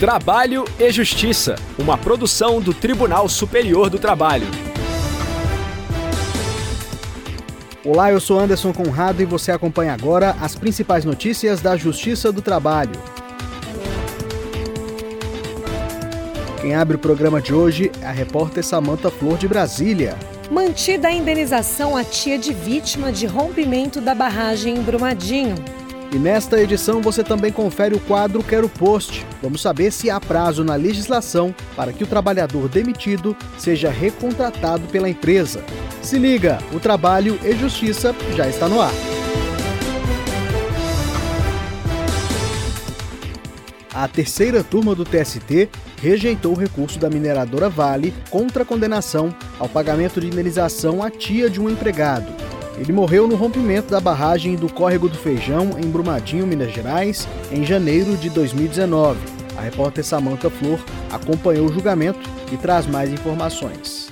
Trabalho e Justiça, uma produção do Tribunal Superior do Trabalho. Olá, eu sou Anderson Conrado e você acompanha agora as principais notícias da Justiça do Trabalho. Quem abre o programa de hoje é a repórter Samanta Flor de Brasília. Mantida a indenização à tia de vítima de rompimento da barragem em Brumadinho. E nesta edição você também confere o quadro Quero Post. Vamos saber se há prazo na legislação para que o trabalhador demitido seja recontratado pela empresa. Se liga, o Trabalho e Justiça já está no ar. A terceira turma do TST rejeitou o recurso da mineradora Vale contra a condenação ao pagamento de indenização à tia de um empregado. Ele morreu no rompimento da barragem do Córrego do Feijão, em Brumadinho, Minas Gerais, em janeiro de 2019. A repórter Samantha Flor acompanhou o julgamento e traz mais informações.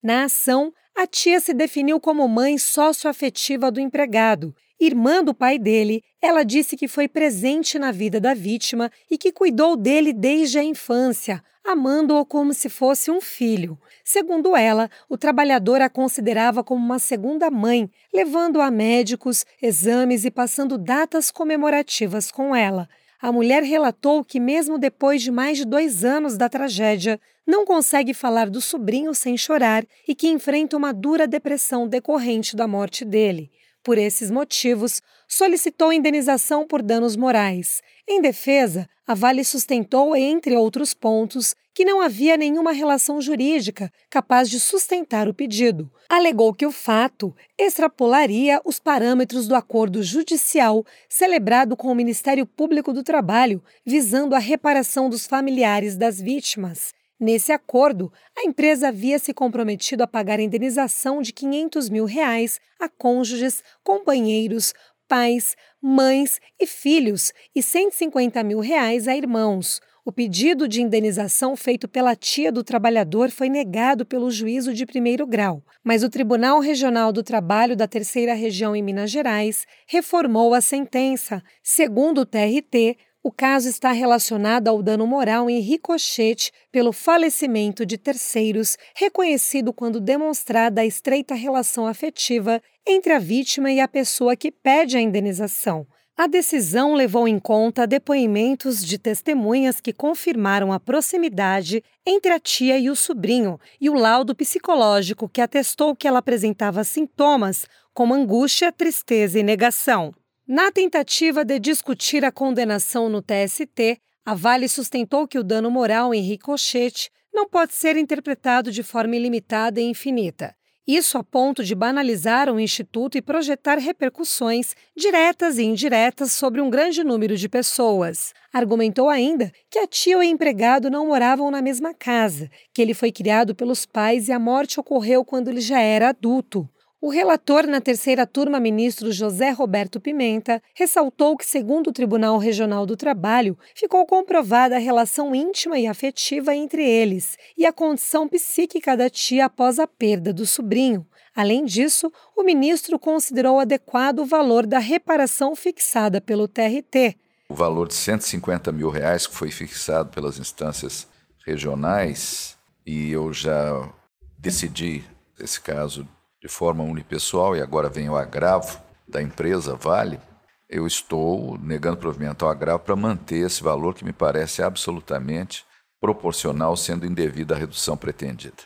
Na ação, a tia se definiu como mãe socioafetiva do empregado. Irmã do pai dele, ela disse que foi presente na vida da vítima e que cuidou dele desde a infância, amando-o como se fosse um filho. Segundo ela, o trabalhador a considerava como uma segunda mãe, levando a médicos, exames e passando datas comemorativas com ela. A mulher relatou que, mesmo depois de mais de dois anos da tragédia, não consegue falar do sobrinho sem chorar e que enfrenta uma dura depressão decorrente da morte dele. Por esses motivos, solicitou indenização por danos morais. Em defesa, a Vale sustentou, entre outros pontos, que não havia nenhuma relação jurídica capaz de sustentar o pedido. Alegou que o fato extrapolaria os parâmetros do acordo judicial celebrado com o Ministério Público do Trabalho, visando a reparação dos familiares das vítimas. Nesse acordo, a empresa havia se comprometido a pagar indenização de 500 mil reais a cônjuges, companheiros, pais, mães e filhos e 150 mil reais a irmãos. O pedido de indenização feito pela tia do trabalhador foi negado pelo juízo de primeiro grau, mas o Tribunal Regional do Trabalho da Terceira Região em Minas Gerais reformou a sentença. Segundo o TRT, o caso está relacionado ao dano moral em ricochete pelo falecimento de terceiros, reconhecido quando demonstrada a estreita relação afetiva entre a vítima e a pessoa que pede a indenização. A decisão levou em conta depoimentos de testemunhas que confirmaram a proximidade entre a tia e o sobrinho e o laudo psicológico que atestou que ela apresentava sintomas como angústia, tristeza e negação. Na tentativa de discutir a condenação no TST, a Vale sustentou que o dano moral em ricochete não pode ser interpretado de forma ilimitada e infinita. Isso a ponto de banalizar o Instituto e projetar repercussões diretas e indiretas sobre um grande número de pessoas. Argumentou ainda que a tia e o empregado não moravam na mesma casa, que ele foi criado pelos pais e a morte ocorreu quando ele já era adulto. O relator na terceira turma, ministro José Roberto Pimenta, ressaltou que, segundo o Tribunal Regional do Trabalho, ficou comprovada a relação íntima e afetiva entre eles e a condição psíquica da tia após a perda do sobrinho. Além disso, o ministro considerou adequado o valor da reparação fixada pelo TRT. O valor de 150 mil reais que foi fixado pelas instâncias regionais, e eu já decidi esse caso de forma unipessoal, e agora vem o agravo da empresa Vale, eu estou negando provimento ao agravo para manter esse valor que me parece absolutamente proporcional, sendo indevida a redução pretendida.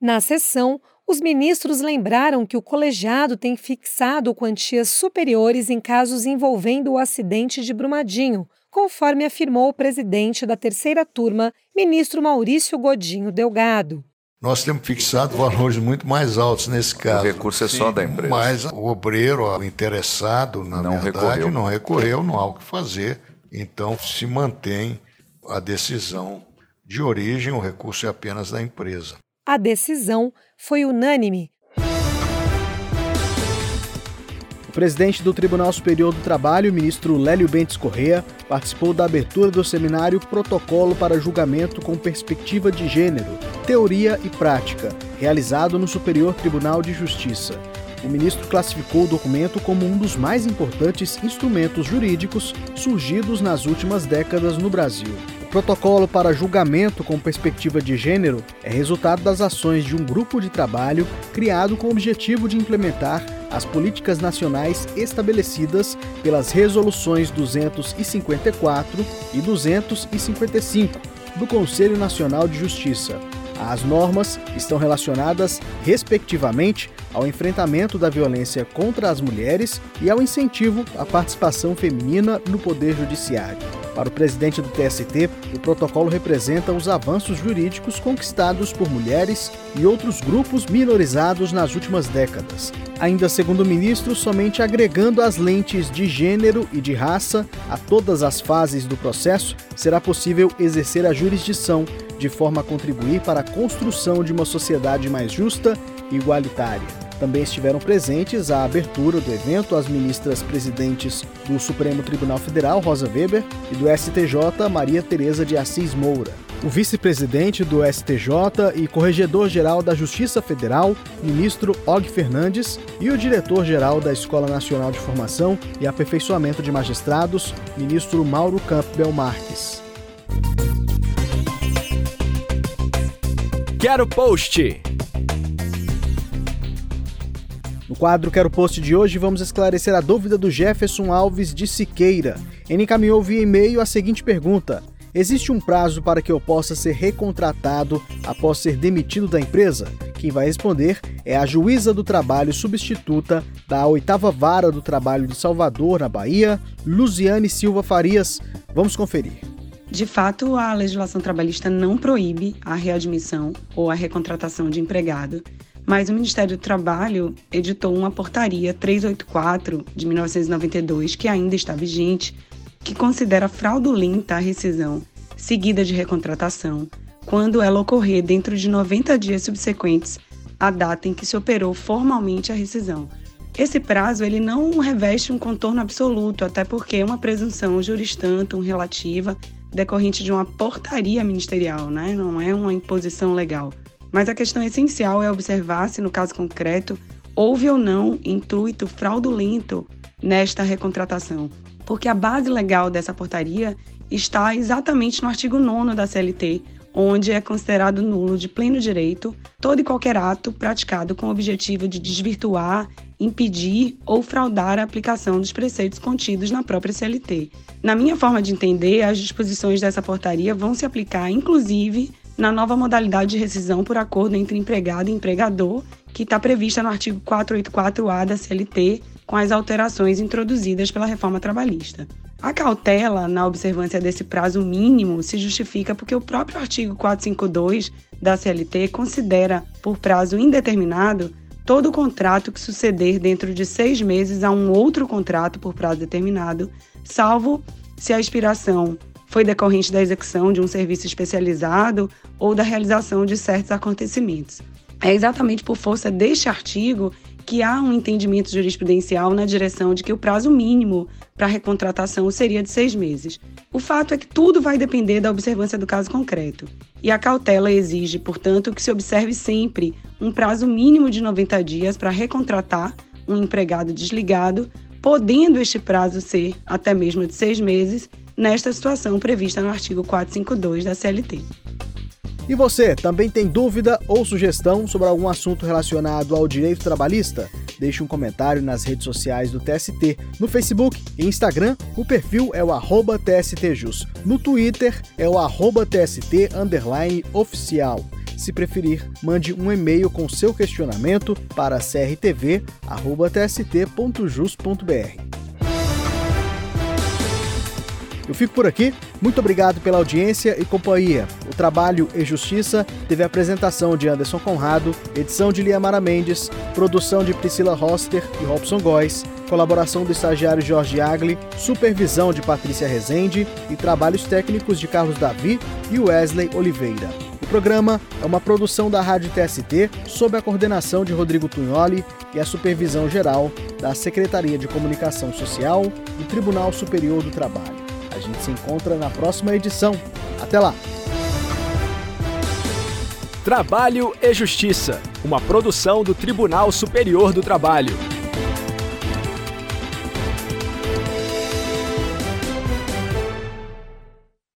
Na sessão, os ministros lembraram que o colegiado tem fixado quantias superiores em casos envolvendo o acidente de Brumadinho, conforme afirmou o presidente da terceira turma, ministro Maurício Godinho Delgado. Nós temos fixado valores muito mais altos nesse caso. O recurso é só da empresa. Mas o obreiro, o interessado, na não verdade, recorreu. não recorreu, não há o que fazer. Então se mantém a decisão de origem, o recurso é apenas da empresa. A decisão foi unânime presidente do Tribunal Superior do Trabalho, ministro Lélio Bentes Correa, participou da abertura do seminário Protocolo para Julgamento com Perspectiva de Gênero, Teoria e Prática, realizado no Superior Tribunal de Justiça. O ministro classificou o documento como um dos mais importantes instrumentos jurídicos surgidos nas últimas décadas no Brasil. protocolo para julgamento com perspectiva de gênero é resultado das ações de um grupo de trabalho criado com o objetivo de implementar as políticas nacionais estabelecidas pelas resoluções 254 e 255 do Conselho Nacional de Justiça. As normas estão relacionadas, respectivamente, ao enfrentamento da violência contra as mulheres e ao incentivo à participação feminina no Poder Judiciário. Para o presidente do TST, o protocolo representa os avanços jurídicos conquistados por mulheres e outros grupos minorizados nas últimas décadas. Ainda segundo o ministro, somente agregando as lentes de gênero e de raça a todas as fases do processo, será possível exercer a jurisdição de forma a contribuir para a construção de uma sociedade mais justa e igualitária. Também estiveram presentes à abertura do evento as ministras presidentes do Supremo Tribunal Federal, Rosa Weber, e do STJ, Maria Tereza de Assis Moura. O vice-presidente do STJ e corregedor-geral da Justiça Federal, ministro Og Fernandes, e o diretor-geral da Escola Nacional de Formação e Aperfeiçoamento de Magistrados, ministro Mauro Campbell Marques. Quero post! No quadro Quero Post de hoje, vamos esclarecer a dúvida do Jefferson Alves de Siqueira. Ele encaminhou via e-mail a seguinte pergunta: Existe um prazo para que eu possa ser recontratado após ser demitido da empresa? Quem vai responder é a juíza do trabalho substituta da oitava vara do trabalho de Salvador, na Bahia, Luziane Silva Farias. Vamos conferir. De fato, a legislação trabalhista não proíbe a readmissão ou a recontratação de empregado, mas o Ministério do Trabalho editou uma portaria 384 de 1992, que ainda está vigente, que considera fraudulenta a rescisão seguida de recontratação quando ela ocorrer dentro de 90 dias subsequentes à data em que se operou formalmente a rescisão. Esse prazo ele não reveste um contorno absoluto, até porque é uma presunção juristantum relativa decorrente de uma portaria ministerial, né? não é uma imposição legal. Mas a questão essencial é observar se, no caso concreto, houve ou não intuito fraudulento nesta recontratação, porque a base legal dessa portaria está exatamente no artigo 9 da CLT, onde é considerado nulo de pleno direito todo e qualquer ato praticado com o objetivo de desvirtuar, impedir ou fraudar a aplicação dos preceitos contidos na própria CLT. Na minha forma de entender, as disposições dessa portaria vão se aplicar, inclusive, na nova modalidade de rescisão por acordo entre empregado e empregador, que está prevista no artigo 484-A da CLT, com as alterações introduzidas pela reforma trabalhista. A cautela na observância desse prazo mínimo se justifica porque o próprio artigo 452 da CLT considera por prazo indeterminado todo contrato que suceder dentro de seis meses a um outro contrato por prazo determinado, salvo se a expiração foi decorrente da execução de um serviço especializado ou da realização de certos acontecimentos. É exatamente por força deste artigo que há um entendimento jurisprudencial na direção de que o prazo mínimo para recontratação seria de seis meses. O fato é que tudo vai depender da observância do caso concreto. E a cautela exige, portanto, que se observe sempre um prazo mínimo de 90 dias para recontratar um empregado desligado, podendo este prazo ser até mesmo de seis meses, nesta situação prevista no artigo 452 da CLT. E você, também tem dúvida ou sugestão sobre algum assunto relacionado ao direito trabalhista? Deixe um comentário nas redes sociais do TST. No Facebook e Instagram, o perfil é o TSTJus. No Twitter, é o TST oficial. Se preferir, mande um e-mail com seu questionamento para crtv.tst.jus.br. Eu fico por aqui. Muito obrigado pela audiência e companhia. O Trabalho e Justiça teve a apresentação de Anderson Conrado, edição de Liamara Mendes, produção de Priscila Roster e Robson Góes, colaboração do estagiário Jorge Agli, supervisão de Patrícia Rezende e trabalhos técnicos de Carlos Davi e Wesley Oliveira. O programa é uma produção da Rádio TST sob a coordenação de Rodrigo Tunholi e a supervisão geral da Secretaria de Comunicação Social do Tribunal Superior do Trabalho. A gente se encontra na próxima edição. Até lá! Trabalho e Justiça, uma produção do Tribunal Superior do Trabalho.